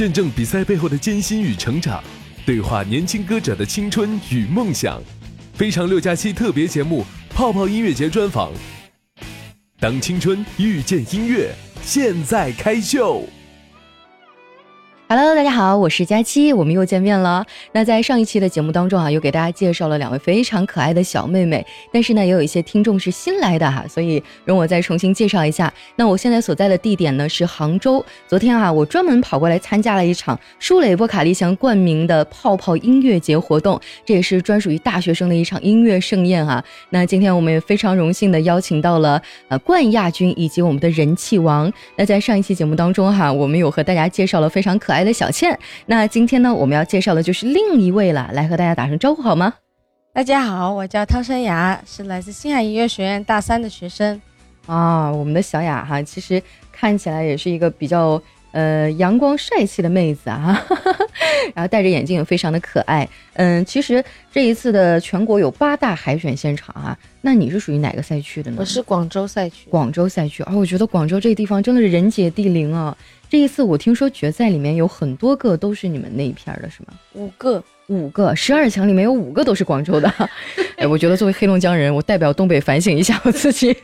见证比赛背后的艰辛与成长，对话年轻歌者的青春与梦想。非常六加七特别节目《泡泡音乐节》专访。当青春遇见音乐，现在开秀。Hello，大家好，我是佳期，我们又见面了。那在上一期的节目当中啊，又给大家介绍了两位非常可爱的小妹妹，但是呢，也有一些听众是新来的哈，所以容我再重新介绍一下。那我现在所在的地点呢是杭州。昨天啊，我专门跑过来参加了一场舒蕾波卡利香冠名的泡泡音乐节活动，这也是专属于大学生的一场音乐盛宴啊。那今天我们也非常荣幸的邀请到了呃冠亚军以及我们的人气王。那在上一期节目当中哈，我们有和大家介绍了非常可爱。的小倩，那今天呢，我们要介绍的就是另一位了，来和大家打声招呼好吗？大家好，我叫汤山雅，是来自星海音乐学院大三的学生。啊，我们的小雅哈，其实看起来也是一个比较呃阳光帅气的妹子啊，然后戴着眼镜，非常的可爱。嗯，其实这一次的全国有八大海选现场啊，那你是属于哪个赛区的呢？我是广州赛区。广州赛区啊，我觉得广州这个地方真的是人杰地灵啊。这一次我听说决赛里面有很多个都是你们那一片的，是吗？五个，五个，十二强里面有五个都是广州的。哎，我觉得作为黑龙江人，我代表东北反省一下我自己。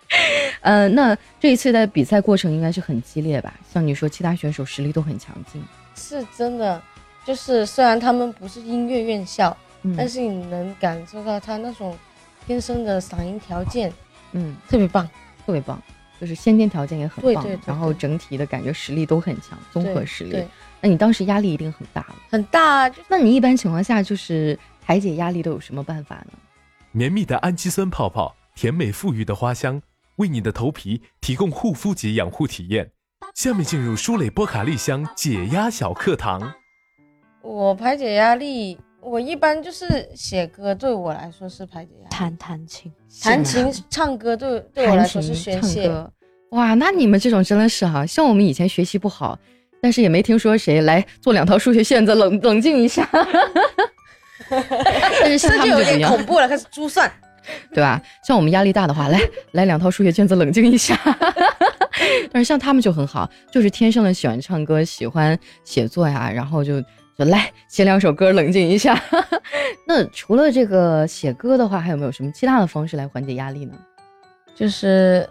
呃，那这一次的比赛过程应该是很激烈吧？像你说，其他选手实力都很强劲，是真的。就是虽然他们不是音乐院校，但是你能感受到他那种天生的嗓音条件，嗯，特别棒，特别棒。就是先天条件也很棒，对然后整体的感觉实力都很强，综合实力。那你当时压力一定很大了，很大。啊那你一般情况下就是排解压力都有什么办法呢？绵密的氨基酸泡泡，甜美馥郁的花香，为你的头皮提供护肤级养护体验。下面进入舒蕾波卡丽香解压小课堂。我排解压力，我一般就是写歌，对我来说是排解压力。弹弹琴。弹琴、唱歌对对我来说是宣泄。哇，那你们这种真的是哈，像我们以前学习不好，但是也没听说谁来做两套数学卷子 冷冷静一下。但是像他们就有点恐怖了，开始珠算，对吧？像我们压力大的话，来来两套数学卷子冷静一下。但是像他们就很好，就是天生的喜欢唱歌，喜欢写作呀，然后就。就来写两首歌，冷静一下。那除了这个写歌的话，还有没有什么其他的方式来缓解压力呢？就是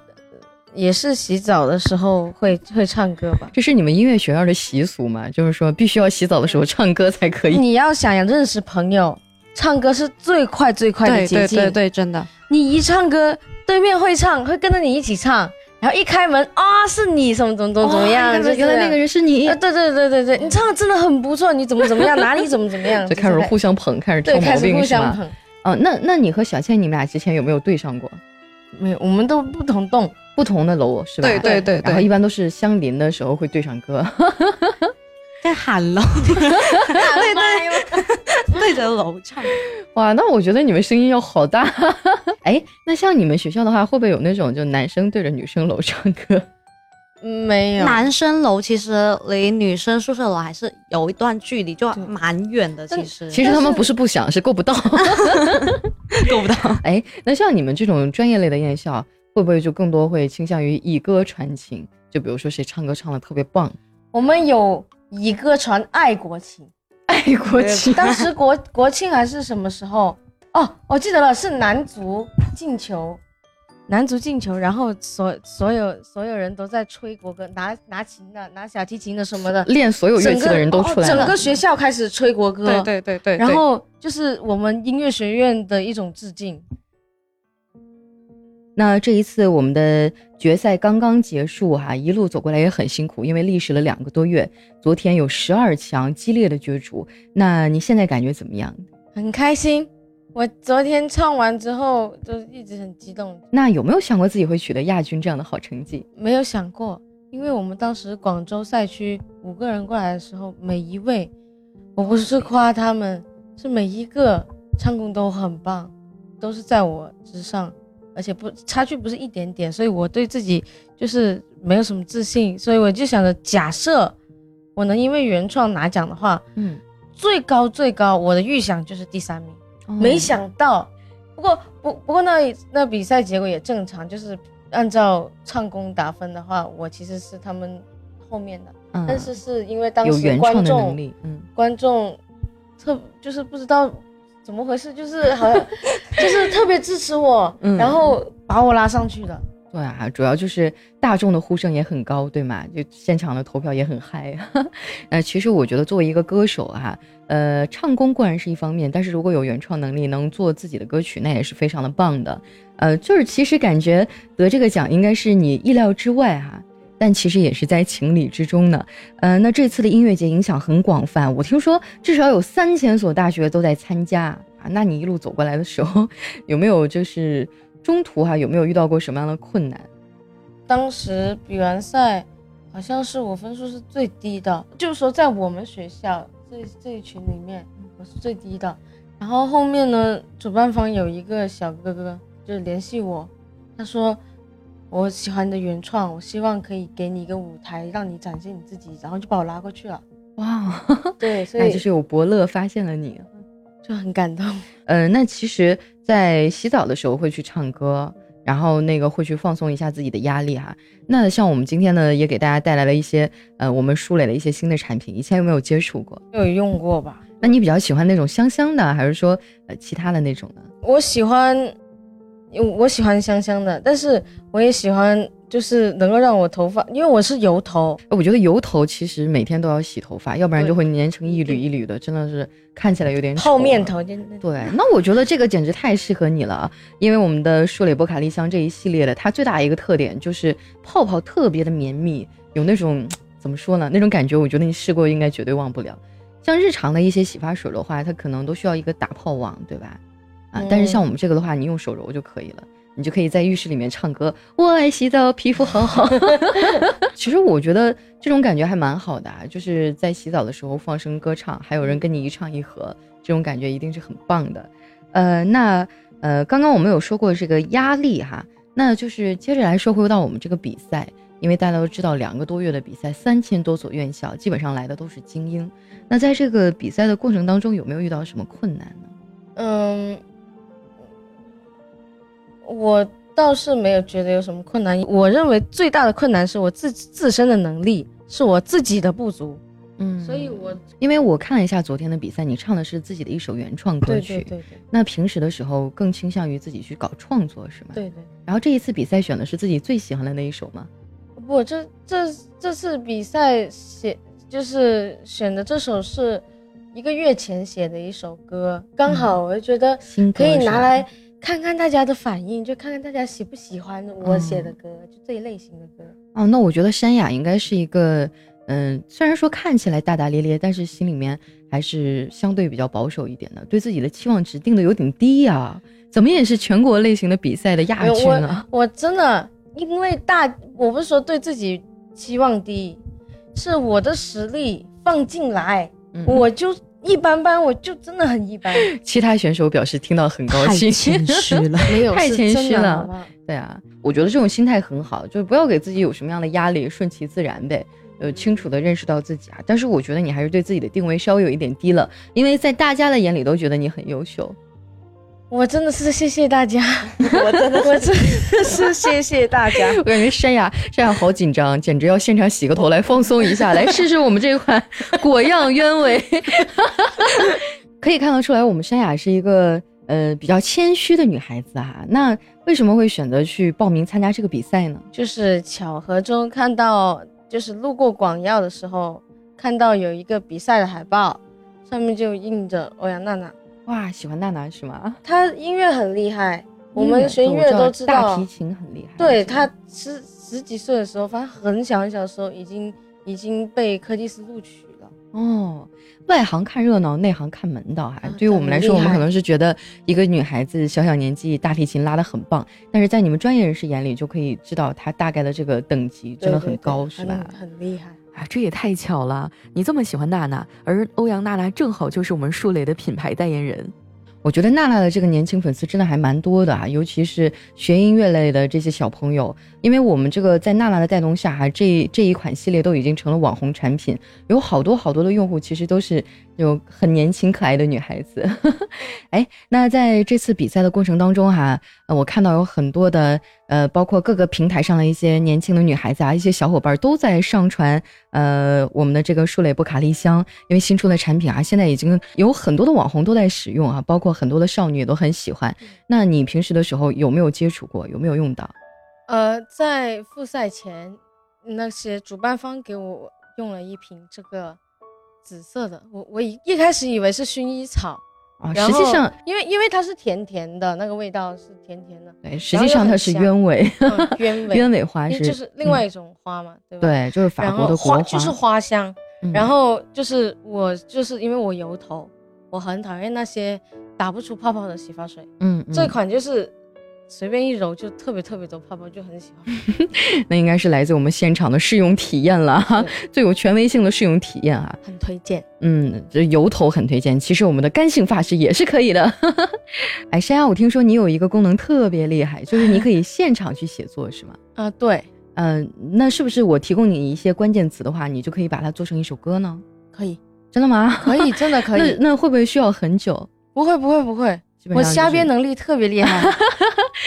也是洗澡的时候会会唱歌吧。这是你们音乐学院的习俗嘛？就是说必须要洗澡的时候唱歌才可以。你要想要认识朋友，唱歌是最快最快的捷径。对对对，真的。你一唱歌，对面会唱，会跟着你一起唱。然后一开门啊，是你什么怎么怎么怎么样？原来那个人是你。对对对对对，你唱的真的很不错，你怎么怎么样？哪里怎么怎么样？就开始互相捧，开始挑毛病是吧？啊，那那你和小倩，你们俩之前有没有对上过？没有，我们都不同栋，不同的楼是吧？对对对，然后一般都是相邻的时候会对上歌。在喊楼，对对，对着楼唱。哇，那我觉得你们声音要好大。哎，那像你们学校的话，会不会有那种就男生对着女生楼唱歌？没有，男生楼其实离女生宿舍楼还是有一段距离，就蛮远的。其实，其实他们不是不想，是够不到，够不到。哎，那像你们这种专业类的院校，会不会就更多会倾向于以歌传情？就比如说谁唱歌唱的特别棒，我们有。以歌传爱国情，爱国情。当时国国庆还是什么时候？哦，我记得了，是男足进球，男足进球，然后所所有所有人都在吹国歌，拿拿琴的，拿小提琴的什么的，练所有乐器的人都出来了，整个学校开始吹国歌，对对对对，然后就是我们音乐学院的一种致敬。那这一次我们的决赛刚刚结束哈，一路走过来也很辛苦，因为历时了两个多月。昨天有十二强激烈的角逐，那你现在感觉怎么样？很开心。我昨天唱完之后就一直很激动。那有没有想过自己会取得亚军这样的好成绩？没有想过，因为我们当时广州赛区五个人过来的时候，每一位，我不是夸他们，是每一个唱功都很棒，都是在我之上。而且不差距不是一点点，所以我对自己就是没有什么自信，所以我就想着，假设我能因为原创拿奖的话，嗯，最高最高，我的预想就是第三名。没想到，不过不不过那那比赛结果也正常，就是按照唱功打分的话，我其实是他们后面的。嗯，但是是因为当时观众，嗯，观众特就是不知道怎么回事，就是好像就是特别支持我，嗯然后把我拉上去的。对啊，主要就是大众的呼声也很高，对吗？就现场的投票也很嗨。呃，其实我觉得作为一个歌手哈、呃，唱功固然是一方面，但是如果有原创能力，能做自己的歌曲，那也是非常的棒的。呃，就是其实感觉得这个奖应该是你意料之外哈、但其实也是在情理之中呢。呃，那这次的音乐节影响很广泛，我听说至少有三千所大学都在参加啊。那你一路走过来的时候，有没有就是中途哈、有没有遇到过什么样的困难？当时比完赛，好像是我分数是最低的，就是说在我们学校这这一群里面，我是最低的。然后后面呢，主办方有一个小哥哥就联系我，他说我喜欢你的原创，我希望可以给你一个舞台，让你展现你自己，然后就把我拉过去了。哇，对，所以就是有伯乐发现了你。就很感动。呃，那其实，在洗澡的时候会去唱歌，然后那个会去放松一下自己的压力哈。那像我们今天呢，也给大家带来了一些呃我们舒磊的一些新的产品，以前有没有接触过？有用过吧？那你比较喜欢那种香香的，还是说呃其他的那种呢？我喜欢，我喜欢香香的，但是我也喜欢就是能够让我头发，因为我是油头，我觉得油头其实每天都要洗头发，要不然就会粘成一缕一缕的，真的是看起来有点泡面头，就对，那我觉得这个简直太适合你了啊，因为我们的舒蕾波卡丽香这一系列的，它最大的一个特点就是泡泡特别的绵密，有那种怎么说呢，那种感觉，我觉得你试过应该绝对忘不了。像日常的一些洗发水的话，它可能都需要一个打泡网，对吧？啊，但是像我们这个的话，你用手揉就可以了。你就可以在浴室里面唱歌，我爱洗澡，皮肤好好。其实我觉得这种感觉还蛮好的啊，就是在洗澡的时候放声歌唱，还有人跟你一唱一和，这种感觉一定是很棒的。呃，那呃，刚刚我们有说过这个压力哈，那就是接着来说回到我们这个比赛，因为大家都知道两个多月的比赛，三千多所院校，基本上来的都是精英。那在这个比赛的过程当中，有没有遇到什么困难呢？嗯，我倒是没有觉得有什么困难。我认为最大的困难是我自自身的能力，是我自己的不足。嗯所以我因为我看了一下昨天的比赛，你唱的是自己的一首原创歌曲，对对对那平时的时候更倾向于自己去搞创作是吗？。对对。然后这一次比赛选的是自己最喜欢的那一首吗？不，这这这次比赛写就是选的这首是一个月前写的一首歌，刚好我就觉得可以拿来看看大家的反应，就看看大家喜不喜欢我写的歌，就这一类型的歌。哦，那我觉得山雅应该是一个，嗯，虽然说看起来大大咧咧，但是心里面还是相对比较保守一点的，对自己的期望值定的有点低呀、怎么也是全国类型的比赛的亚军啊？我真的因为大，我不是说对自己期望低，是我的实力放进来，嗯我就一般般，我就真的很一般，其他选手表示听到很高兴，谦虚了。没有太谦虚了对啊，我觉得这种心态很好，就是不要给自己有什么样的压力，顺其自然呗。呃，清楚的认识到自己啊，但是我觉得你还是对自己的定位稍微有一点低了，因为在大家的眼里都觉得你很优秀。我真的是谢谢大家，我真的 我真的是谢谢大家。我感觉山雅山雅好紧张，简直要现场洗个头来放松一下，来试试我们这款果样鸢尾。可以看得出来，我们山雅是一个呃比较谦虚的女孩子啊。那为什么会选择去报名参加这个比赛呢？就是巧合中看到，就是路过广药的时候，看到有一个比赛的海报，上面就印着欧阳娜娜。哇，喜欢娜娜是吗？她音乐很厉害，我们学音乐都知道大提。琴很厉害。对她十十几岁的时候，反正很小很小的时候，已经已经被柯蒂斯录取了。哦，外行看热闹，内行看门道哈。啊对于我们来说，我们可能是觉得一个女孩子小小年纪大提琴拉得很棒，但是在你们专业人士眼里，就可以知道她大概的这个等级真的很高，是吧？很很厉害。啊，这也太巧了！你这么喜欢娜娜，而欧阳娜娜正好就是我们树蕾的品牌代言人。我觉得娜娜的这个年轻粉丝真的还蛮多的啊，尤其是学音乐类的这些小朋友，因为我们这个在娜娜的带动下哈，这这一款系列都已经成了网红产品，有好多好多的用户其实都是有很年轻可爱的女孩子。哎，那在这次比赛的过程当中哈，呃，我看到有很多的呃，包括各个平台上的一些年轻的女孩子啊，一些小伙伴都在上传呃我们的这个舒蕾布卡丽香，因为新出的产品啊，现在已经有很多的网红都在使用啊，包括。很多的少女也都很喜欢。那你平时的时候有没有接触过？有没有用到？呃，在复赛前，那些主办方给我用了一瓶这个紫色的。我我一一开始以为是薰衣草啊，实际上因为因为它是甜甜的，那个味道是甜甜的。对，实际上它是鸢尾，鸢 尾鸢尾花是就是另外一种花嘛，对吧？对，就是法国的国花，就是花香。然后就是我就是因为我油头，我很讨厌那些。打不出泡泡的洗发水，嗯，这款就是随便一揉就特别特别多泡泡，就很喜欢。那应该是来自我们现场的试用体验了哈，最有权威性的试用体验啊，很推荐。嗯，这油头很推荐，其实我们的干性发质也是可以的。哎，山丫，我听说你有一个功能特别厉害，就是你可以现场去写作，是吗？啊，对，嗯，那是不是我提供你一些关键词的话，你就可以把它做成一首歌呢？可以，真的吗？可以，真的可以。那那会不会需要很久？不会不会不会，我瞎编能力特别厉害。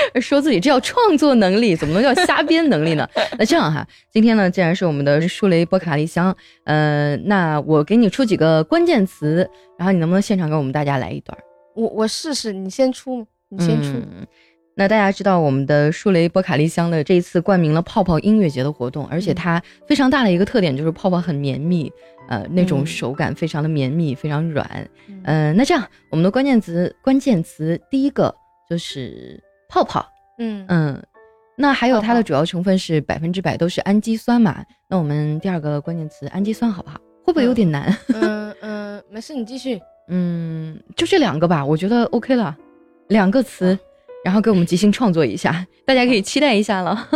说自己这叫创作能力，怎么能叫瞎编能力呢？那这样哈，今天呢，既然是我们的舒雷波卡丽香，呃，那我给你出几个关键词，然后你能不能现场给我们大家来一段？我我试试，你先出，你先出。那大家知道我们的舒雷波卡丽香的这一次冠名了泡泡音乐节的活动，而且它非常大的一个特点就是泡泡很绵密，呃，那种手感非常的绵密，非常软。嗯，那这样我们的关键词关键词第一个就是泡泡，嗯嗯，那还有它的主要成分是百分之百都是氨基酸嘛？那我们第二个关键词氨基酸好不好？会不会有点难？嗯 嗯，没事，你继续。嗯，就这两个吧，我觉得 OK 了，两个词。然后给我们即兴创作一下，大家可以期待一下了。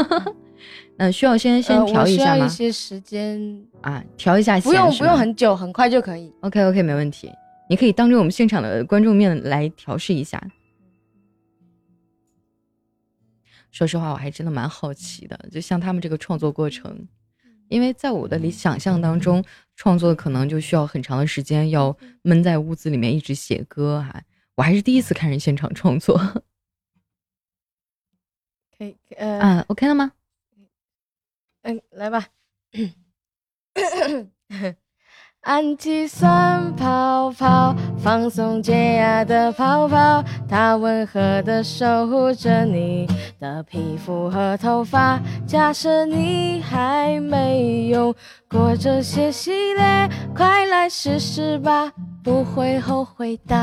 嗯 需要先先调一下吗？需要一些时间啊，调一下。不用不用很久，很快就可以。OK OK，没问题。你可以当着我们现场的观众面来调试一下。说实话，我还真的蛮好奇的，就像他们这个创作过程，因为在我的理想象当中，创作可能就需要很长的时间，要闷在屋子里面一直写歌哈。我还是第一次看人现场创作。可以呃，啊，OK 了吗？嗯，来吧。氨基酸泡泡，放松解压的泡泡，它温和的守护着你的皮肤和头发。假设你还没用过这些系列，快来试试吧，不会后悔的。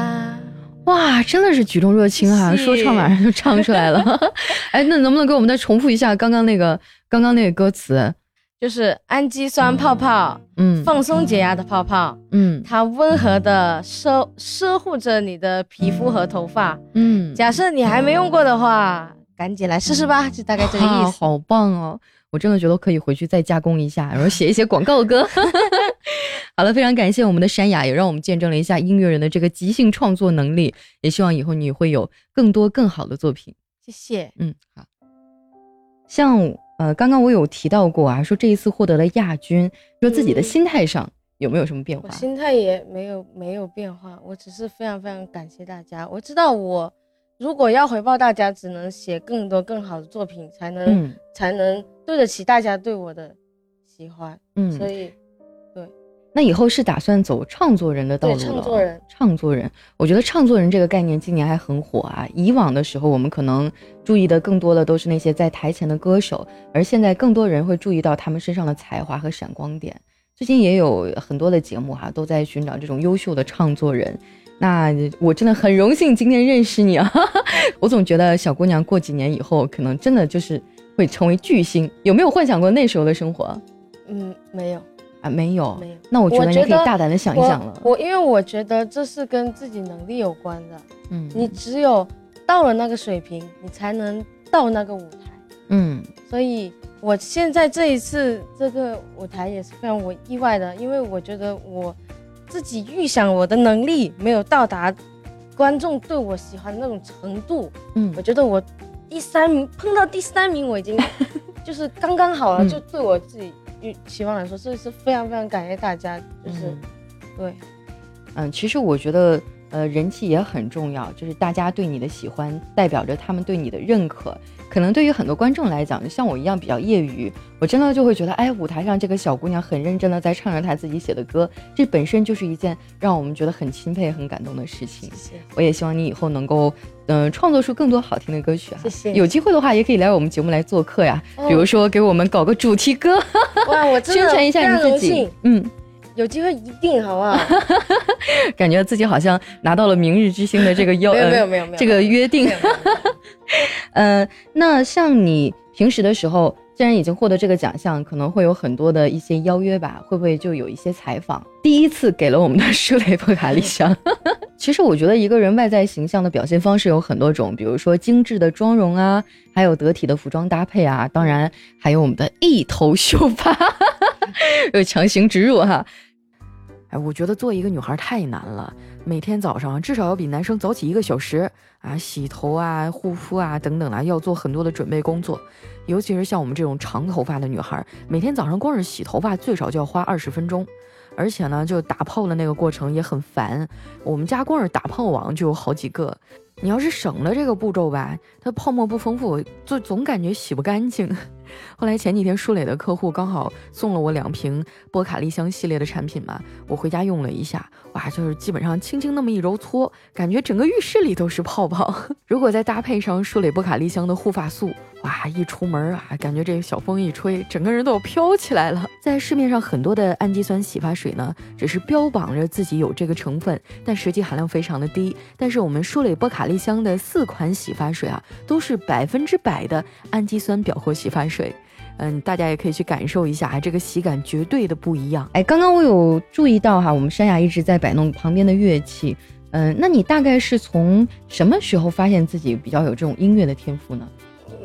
哇，真的是举重若轻啊！说唱马上就唱出来了。哎，那能不能给我们再重复一下刚刚那个刚刚那个歌词？就是氨基酸泡泡，嗯，放松解压的泡泡，嗯，它温和的收收护着你的皮肤和头发，嗯。假设你还没用过的话，赶紧来试试吧，就大概这个意思。好棒哦！我真的觉得可以回去再加工一下，然后写一写广告歌。好了，非常感谢我们的山雅，也让我们见证了一下音乐人的这个即兴创作能力。也希望以后你会有更多更好的作品。谢谢。嗯，好。像呃，刚刚我有提到过啊，说这一次获得了亚军，说自己的心态上有没有什么变化？心态也没有没有变化，我只是非常非常感谢大家。我知道我。如果要回报大家，只能写更多更好的作品，才能才能对得起大家对我的喜欢。嗯，所以，对，那以后是打算走创作人的道路了。创作人，创作人，我觉得创作人这个概念今年还很火啊。以往的时候，我们可能注意的更多的都是那些在台前的歌手，而现在更多人会注意到他们身上的才华和闪光点。最近也有很多的节目哈，都在寻找这种优秀的创作人。那我真的很荣幸今天认识你啊！我总觉得小姑娘过几年以后，可能真的就是会成为巨星。有没有幻想过那时候的生活？嗯，没有啊，没有，没有。那我觉得你可以大胆的想一想了。我因为我觉得这是跟自己能力有关的。嗯，你只有到了那个水平，你才能到那个舞台。嗯，所以我现在这一次这个舞台也是非常我意外的，因为我觉得我。自己预想我的能力没有到达观众对我喜欢的那种程度，嗯我觉得我第三名碰到第三名，我已经 就是刚刚好了。嗯就对我自己预期望来说，这是非常非常感谢大家，就是、嗯。对，嗯，其实我觉得，呃，人气也很重要，就是大家对你的喜欢，代表着他们对你的认可。可能对于很多观众来讲，就像我一样比较业余，我真的就会觉得，哎，舞台上这个小姑娘很认真的在唱着她自己写的歌，这本身就是一件让我们觉得很钦佩、很感动的事情谢。谢。我也希望你以后能够，嗯、创作出更多好听的歌曲啊。谢谢有机会的话，也可以来我们节目来做客呀，哦比如说给我们搞个主题歌，哇，我真的宣传一下你自己。嗯。有机会一定好不好？感觉自己好像拿到了明日之星的这个邀，没有呃没有没有没有这个约定没。有没有没有 呃，那像你平时的时候，既然已经获得这个奖项，可能会有很多的一些邀约吧？会不会就有一些采访？第一次给了我们的舒蕾波卡丽香。其实我觉得一个人外在形象的表现方式有很多种，比如说精致的妆容啊，还有得体的服装搭配啊，当然还有我们的一头秀发，有强行植入哈。哎，我觉得做一个女孩太难了，每天早上至少要比男生早起一个小时啊，洗头啊、护肤啊等等啊，要做很多的准备工作。尤其是像我们这种长头发的女孩，每天早上光是洗头发最少就要花二十分钟，而且呢，就打泡的那个过程也很烦。我们家光是打泡网就有好几个。你要是省了这个步骤吧，它泡沫不丰富，就总感觉洗不干净。后来前几天舒蕾的客户刚好送了我两瓶波卡丽香系列的产品嘛，我回家用了一下，哇，就是基本上轻轻那么一揉搓，感觉整个浴室里都是泡泡。如果再搭配上舒蕾波卡丽香的护发素，哇，一出门啊，感觉这个小风一吹，整个人都要飘起来了。在市面上很多的氨基酸洗发水呢，只是标榜着自己有这个成分，但实际含量非常的低。但是我们舒蕾波卡丽香的四款洗发水啊，都是百分之百的氨基酸表活洗发水。嗯，大家也可以去感受一下啊，这个洗感绝对的不一样。哎，刚刚我有注意到哈，我们山雅一直在摆弄旁边的乐器。嗯，那你大概是从什么时候发现自己比较有这种音乐的天赋呢？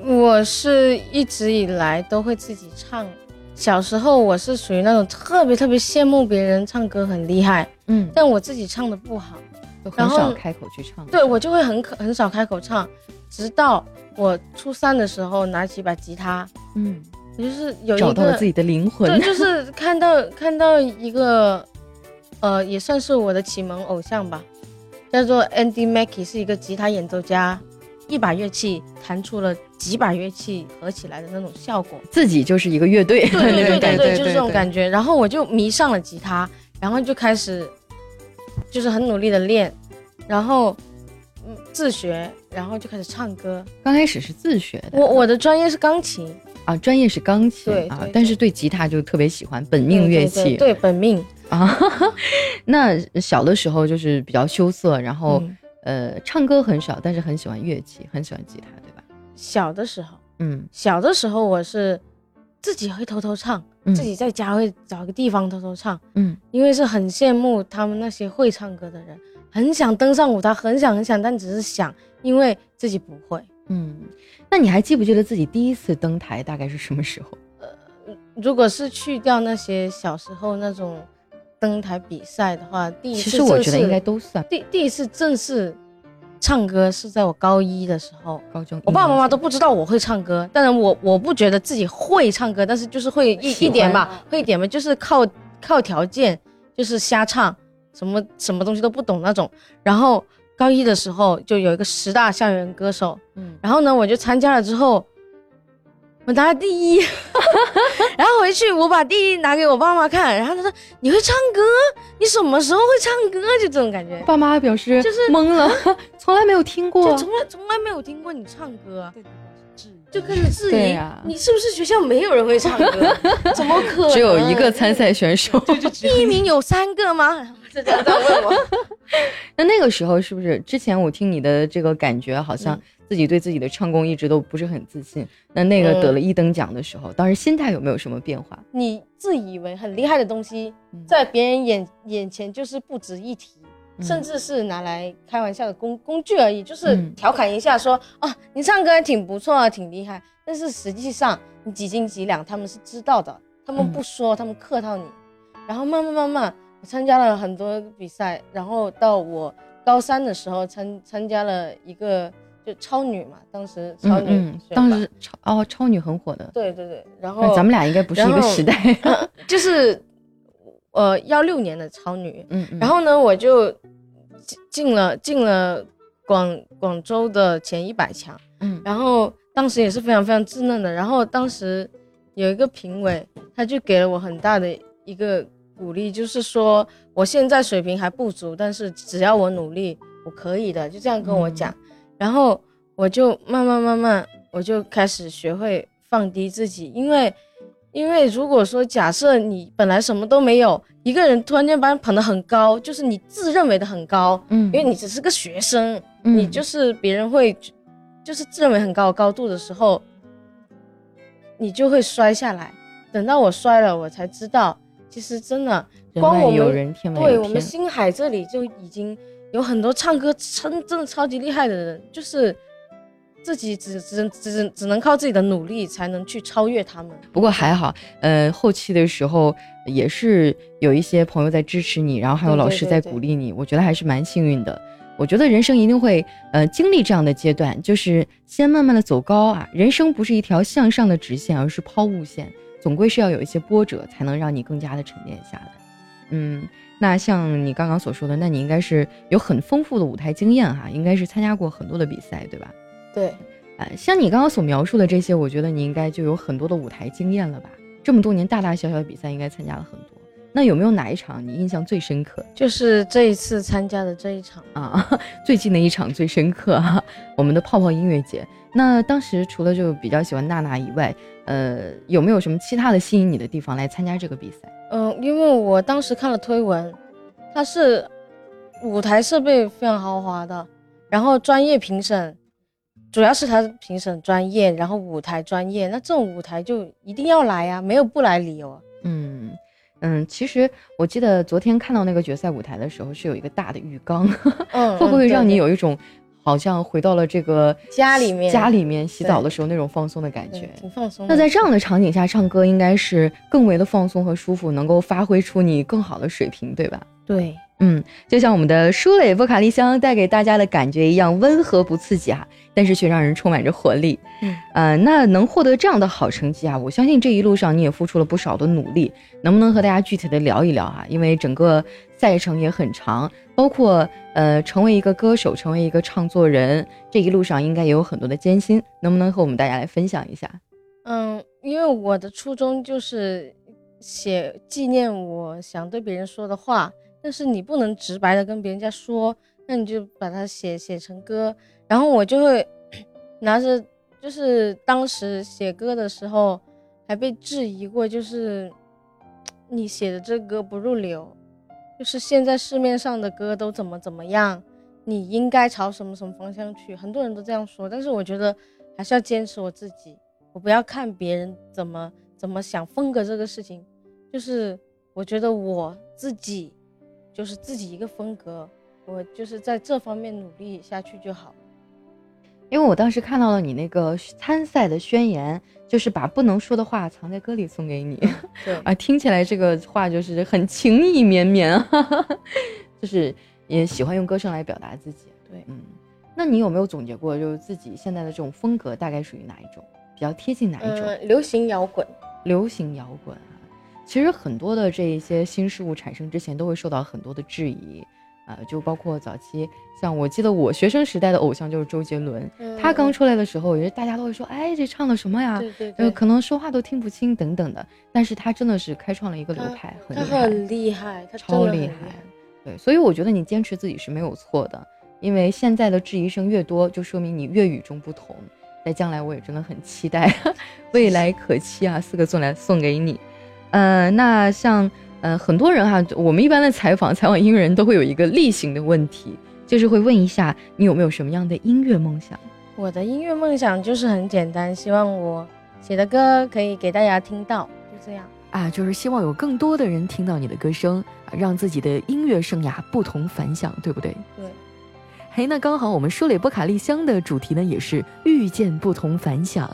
我是一直以来都会自己唱。小时候我是属于那种特别特别羡慕别人唱歌很厉害，嗯，但我自己唱的不好，就很少开口去唱。对我就会很可很少开口唱，直到我初三的时候拿起一把吉他，嗯，我就是有一个找到了自己的灵魂。对，就是 看到看到一个，呃，也算是我的启蒙偶像吧，叫做 Andy Mackey，是一个吉他演奏家，一把乐器弹出了几把乐器合起来的那种效果。自己就是一个乐队对对 对对对，就是这种感觉。然后我就迷上了吉他，然后就开始就是很努力的练，然后嗯自学，然后就开始唱歌。刚开始是自学的，我我的专业是钢琴，啊，专业是钢琴啊但是对吉他就特别喜欢，本命乐器对对对对本命。啊。那小的时候就是比较羞涩，然后、嗯呃唱歌很少，但是很喜欢乐器，很喜欢吉他，对吧？小的时候，嗯，小的时候我是自己会偷偷唱，嗯自己在家会找个地方偷偷唱，嗯因为是很羡慕他们那些会唱歌的人，很想登上舞台，很想很想，但只是想，因为自己不会。嗯。那你还记不记得自己第一次登台大概是什么时候？呃如果是去掉那些小时候那种登台比赛的话，第一次其实我觉得应该都算第第一次正式唱歌是在我高一的时候，高中。我爸爸妈妈都不知道我会唱歌，当然我我不觉得自己会唱歌，但是就是会一一点吧，会一点吧，就是靠靠条件，就是瞎唱，什么什么东西都不懂那种。然后高一的时候就有一个十大校园歌手，嗯，然后呢我就参加了之后，我拿了第一，然后回去我把第一拿给我爸妈看，然后他说你会唱歌，你什么时候会唱歌？就这种感觉。爸妈表示就是懵了，从来没有听过就。从来从来没有听过你唱歌，就开始质疑、你是不是学校没有人会唱歌？怎么可能？只有一个参赛选手。第一名有三个吗？然后就这样这样问我。那那个时候是不是之前我听你的这个感觉，好像嗯自己对自己的唱功一直都不是很自信？那那个嗯得了一等奖的时候，当时心态有没有什么变化？你自以为很厉害的东西嗯，在别人眼眼前就是不值一提。嗯甚至是拿来开玩笑的工工具而已，就是嗯调侃一下说、啊，你唱歌还挺不错啊，挺厉害。但是实际上你几斤几两，他们是知道的，他们嗯不说，他们客套你。然后慢慢慢慢，我参加了很多比赛，然后到我高三的时候参参加了一个就超女嘛，当时超女嗯，嗯当时超哦超女很火的，对对对，然后那咱们俩应该不是一个时代。就是呃幺六年的超女，嗯嗯，然后呢，我就进进了进了广广州的前一百强，嗯然后当时也是非常非常稚嫩的，然后当时有一个评委，他就给了我很大的一个鼓励，就是说我现在水平还不足，但是只要我努力，我可以的，就这样跟我讲，然后我就慢慢慢慢，我就开始学会放低自己，因为。因为如果说假设你本来什么都没有，一个人突然间把你捧得很高，就是你自认为的很高，嗯，因为你只是个学生，嗯你就是别人会，就是自认为很高的高度的时候，你就会摔下来。等到我摔了，我才知道，其实真的光我们对我们。星海这里就已经有很多唱歌真真的超级厉害的人，就是自己只只只只能靠自己的努力才能去超越他们。不过还好，呃，后期的时候也是有一些朋友在支持你，然后还有老师在对对对鼓励你，我觉得还是蛮幸运的。我觉得人生一定会呃经历这样的阶段，就是先慢慢的走高啊。人生不是一条向上的直线，而是抛物线，总归是要有一些波折，才能让你更加的沉淀下来。嗯，那像你刚刚所说的，那你应该是有很丰富的舞台经验哈、应该是参加过很多的比赛，对吧？对，呃，像你刚刚所描述的这些，我觉得你应该就有很多的舞台经验了吧？这么多年大大小小的比赛，应该参加了很多。那有没有哪一场你印象最深刻就是这一次参加的这一场。啊？最近的一场最深刻啊，我们的泡泡音乐节。那当时除了就比较喜欢娜娜以外，呃，有没有什么其他的吸引你的地方来参加这个比赛？嗯，因为我当时看了推文，它是舞台设备非常豪华的，然后专业评审，主要是他评审专业，然后舞台专业，那这种舞台就一定要来呀、没有不来理由啊。嗯嗯，其实我记得昨天看到那个决赛舞台的时候，是有一个大的浴缸，嗯，会不会让你有一种好像回到了这个家里面家里面洗澡的时候那种放松的感觉？挺放松？那在这样的场景下唱歌，应该是更为的放松和舒服，能够发挥出你更好的水平，对吧？对，嗯，就像我们的舒蕾波卡丽香带给大家的感觉一样，温和不刺激啊，但是却让人充满着活力。嗯，呃，那能获得这样的好成绩啊，我相信这一路上你也付出了不少的努力。能不能和大家具体的聊一聊啊？因为整个赛程也很长，包括呃成为一个歌手，成为一个唱作人，这一路上应该也有很多的艰辛。能不能和我们大家来分享一下？嗯，因为我的初衷就是写纪念我想对别人说的话，但是你不能直白的跟别人家说，那你就把它写写成歌，然后我就会 拿着，就是当时写歌的时候还被质疑过，就是 你写的这歌不入流，就是现在市面上的歌都怎么怎么样，你应该朝什么什么方向去，很多人都这样说，但是我觉得还是要坚持我自己。我不要看别人怎么怎么想风格这个事情，就是我觉得我自己就是自己一个风格，我就是在这方面努力下去就好。因为我当时看到了你那个参赛的宣言，就是把不能说的话藏在歌里送给你。对，啊，听起来这个话就是很情意绵绵啊，就是也喜欢用歌声来表达自己。对嗯，那你有没有总结过，就是自己现在的这种风格大概属于哪一种，比较贴近哪一种？嗯，流行摇滚，流行摇滚啊，其实很多的这一些新事物产生之前，都会受到很多的质疑。呃，就包括早期，像我记得我学生时代的偶像就是周杰伦，他刚嗯出来的时候，也是大家都会说，哎，这唱的什么呀？呃，对对对，可能说话都听不清等等的，但是他真的是开创了一个流派，很厉害，很厉害，他超厉害。对，所以我觉得你坚持自己是没有错的，因为现在的质疑声越多，就说明你越与众不同。在将来，我也真的很期待，未来可期啊！四个字来送给你。呃，那像呃很多人哈，我们一般的采访采访音乐人都会有一个例行的问题，就是会问一下你有没有什么样的音乐梦想。我的音乐梦想就是很简单，希望我写的歌可以给大家听到，就这样。啊，就是希望有更多的人听到你的歌声，啊让自己的音乐生涯不同凡响，对不对？对，嘿，那刚好我们舒蕾波卡丽香的主题呢，也是遇见不同凡响。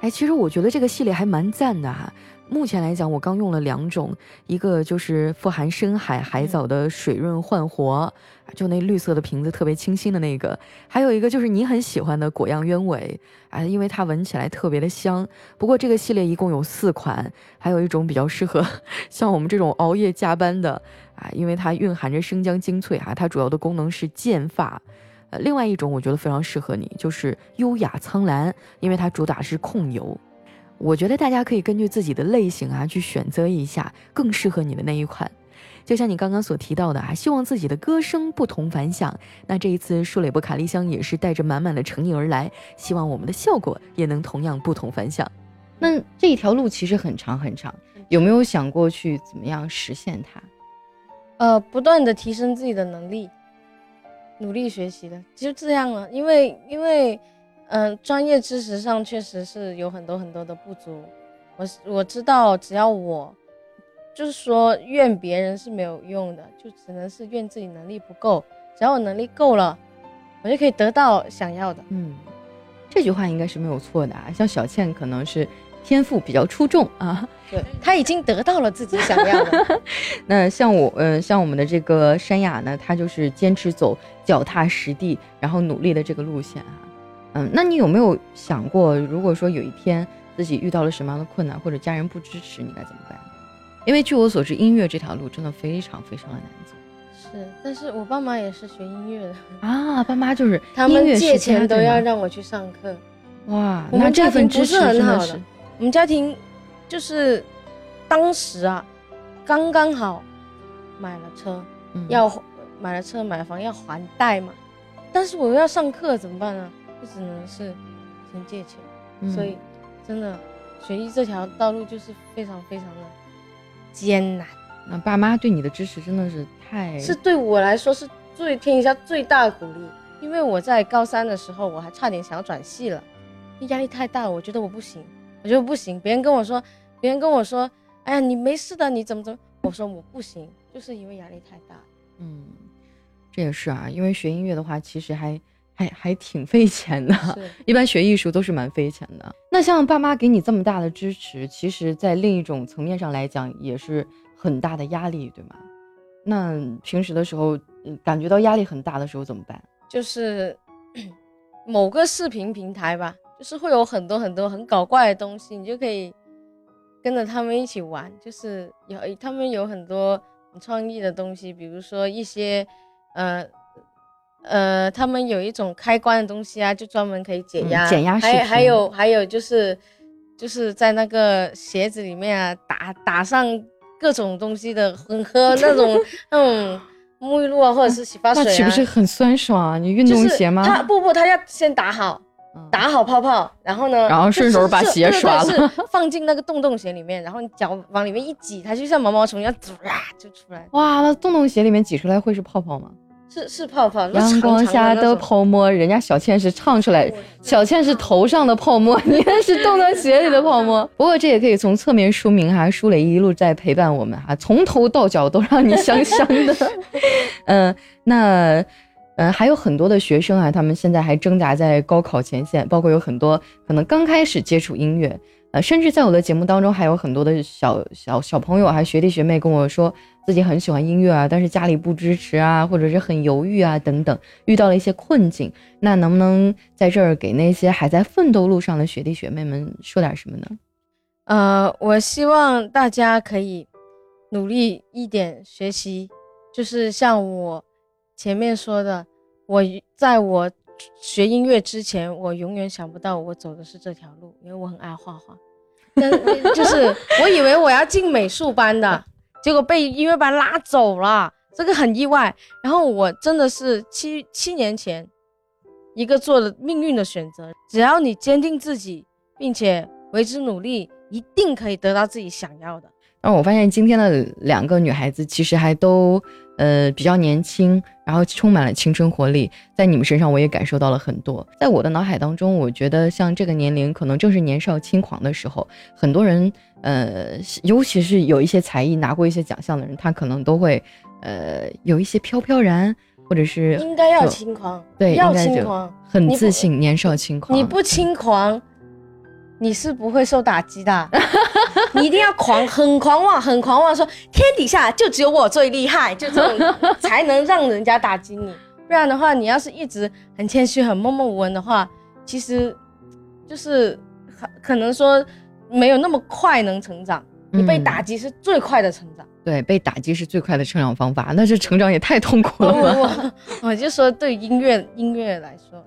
哎，其实我觉得这个系列还蛮赞的哈。目前来讲，我刚用了两种，一个就是富含深海海藻的水润焕活，就那绿色的瓶子特别清新的那个；还有一个就是你很喜欢的果样鸢尾啊，因为它闻起来特别的香。不过这个系列一共有四款，还有一种比较适合像我们这种熬夜加班的啊，因为它蕴含着生姜精粹啊，它主要的功能是健发。呃，另外一种我觉得非常适合你，就是优雅苍兰，因为它主打是控油。我觉得大家可以根据自己的类型啊，去选择一下更适合你的那一款。就像你刚刚所提到的啊，希望自己的歌声不同凡响。那这一次舒蕾波卡丽香也是带着满满的诚意而来，希望我们的效果也能同样不同凡响。那这一条路其实很长很长，有没有想过去怎么样实现它？呃，不断的提升自己的能力，努力学习的，就这样了。因为因为。嗯，专业知识上确实是有很多很多的不足。我我知道，只要我，就是说怨别人是没有用的，就只能是怨自己能力不够。只要我能力够了，我就可以得到想要的。嗯，这句话应该是没有错的啊。像小倩可能是天赋比较出众啊，对，她已经得到了自己想要的。那像我，呃，像我们的这个山雅呢，她就是坚持走脚踏实地，然后努力的这个路线啊。嗯，那你有没有想过，如果说有一天自己遇到了什么样的困难，或者家人不支持，你该怎么办？因为据我所知，音乐这条路真的非常非常的难走。是，但是我爸妈也是学音乐的啊，爸妈就是他们借钱都要让我去上课。哇，那这份支持很好的。我们家庭就是当时啊，刚刚好买了车，要买了车买房要还贷嘛，但是我要上课怎么办呢？就只能是先借钱，所以真的学医这条道路就是非常非常的艰难。那爸妈对你的支持真的是太，是对我来说是最天下最大的鼓励。因为我在高三的时候，我还差点想要转系了，压力太大，我觉得我不行，我觉得不行。别人跟我说，别人跟我说，哎呀，你没事的，你怎么怎么？我说我不行，就是因为压力太大。嗯，这也是啊，因为学音乐的话，其实还。还还挺费钱的，一般学艺术都是蛮费钱的。那像爸妈给你这么大的支持，其实，在另一种层面上来讲，也是很大的压力，对吗？那平时的时候，感觉到压力很大的时候怎么办？就是某个视频平台吧，就是会有很多很多很搞怪的东西，你就可以跟着他们一起玩。就是有他们有很多很创意的东西，比如说一些呃。呃，他们有一种开关的东西啊，就专门可以解压。减压还还有还有就是，就是在那个鞋子里面啊，打打上各种东西的，很喝那种 那种沐浴露啊，或者是洗发水啊。那岂不是很酸爽啊？你运动鞋吗？他不不，他要先打好，打好泡泡，然后呢，然后顺手把鞋刷了，放进那个洞洞鞋里面，然后你脚往里面一挤，它就像毛毛虫一样，呀就出来。哇，那洞洞鞋里面挤出来会是泡泡吗？是是泡泡，阳光下的泡沫，人家小倩是唱出来，小倩是头上的泡沫，你那是冻到鞋里的泡沫。不过这也可以从侧面说明哈，舒磊一路在陪伴我们哈，从头到脚都让你香香的。嗯，那嗯还有很多的学生啊，他们现在还挣扎在高考前线，包括有很多可能刚开始接触音乐。呃，甚至在我的节目当中，还有很多的小小小朋友，还学弟学妹跟我说自己很喜欢音乐啊，但是家里不支持啊，或者是很犹豫啊，等等，遇到了一些困境。那能不能在这儿给那些还在奋斗路上的学弟学妹们说点什么呢？呃，我希望大家可以努力一点学习，就是像我前面说的，我在我学音乐之前，我永远想不到我走的是这条路，因为我很爱画画。但就是我以为我要进美术班的，结果被音乐班拉走了，这个很意外。然后我真的是七七年前一个做了命运的选择，只要你坚定自己，并且为之努力，一定可以得到自己想要的。然后我发现今天的两个女孩子其实还都。呃，比较年轻，然后充满了青春活力，在你们身上我也感受到了很多。在我的脑海当中，我觉得像这个年龄，可能正是年少轻狂的时候。很多人，呃，尤其是有一些才艺拿过一些奖项的人，他可能都会，呃，有一些飘飘然，或者是应该要轻狂，对，要轻狂，很自信，年少轻狂。你不轻狂，你是不会受打击的。你一定要狂，很狂妄，很狂妄，说天底下就只有我最厉害，就这种才能让人家打击你。不然的话，你要是一直很谦虚、很默默无闻的话，其实就是可能说没有那么快能成长。你被打击是最快的成长，对，被打击是最快的成长方法。那这成长也太痛苦了。我 我就说，对音乐音乐来说。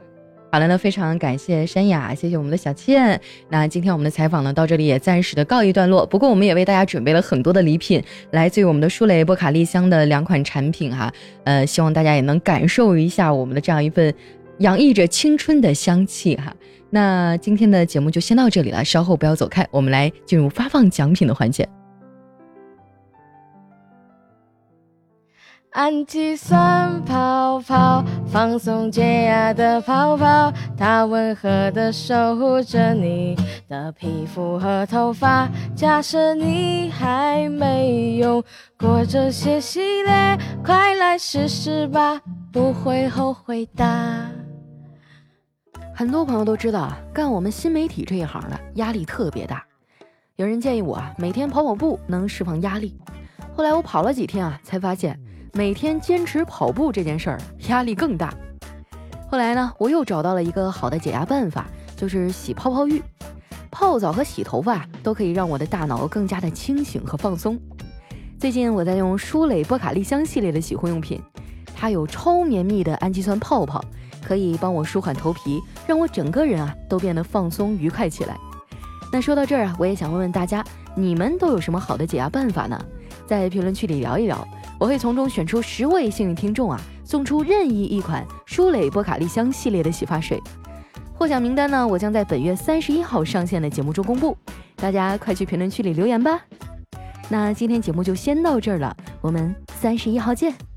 好了，那非常感谢山雅，谢谢我们的小倩。那今天我们的采访呢，到这里也暂时的告一段落。不过我们也为大家准备了很多的礼品，来自于我们的舒蕾波卡丽香的两款产品哈。呃，希望大家也能感受一下我们的这样一份洋溢着青春的香气哈。那今天的节目就先到这里了，稍后不要走开，我们来进入发放奖品的环节。氨基酸泡泡，放松解压的泡泡，它温和的守护着你的皮肤和头发。假设你还没用过这些系列，快来试试吧，不会后悔的。很多朋友都知道啊，干我们新媒体这一行的压力特别大。有人建议我啊，每天跑跑步能释放压力。后来我跑了几天啊，才发现。每天坚持跑步这件事儿压力更大。后来呢，我又找到了一个好的解压办法，就是洗泡泡浴。泡澡和洗头发都可以让我的大脑更加的清醒和放松。最近我在用舒蕾波卡丽香系列的洗护用品，它有超绵密的氨基酸泡泡，可以帮我舒缓头皮，让我整个人啊都变得放松愉快起来。那说到这儿啊，我也想问问大家，你们都有什么好的解压办法呢？在评论区里聊一聊。我会从中选出十位幸运听众啊，送出任意一款舒蕾波卡丽香系列的洗发水。获奖名单呢，我将在本月三十一号上线的节目中公布，大家快去评论区里留言吧。那今天节目就先到这儿了，我们三十一号见。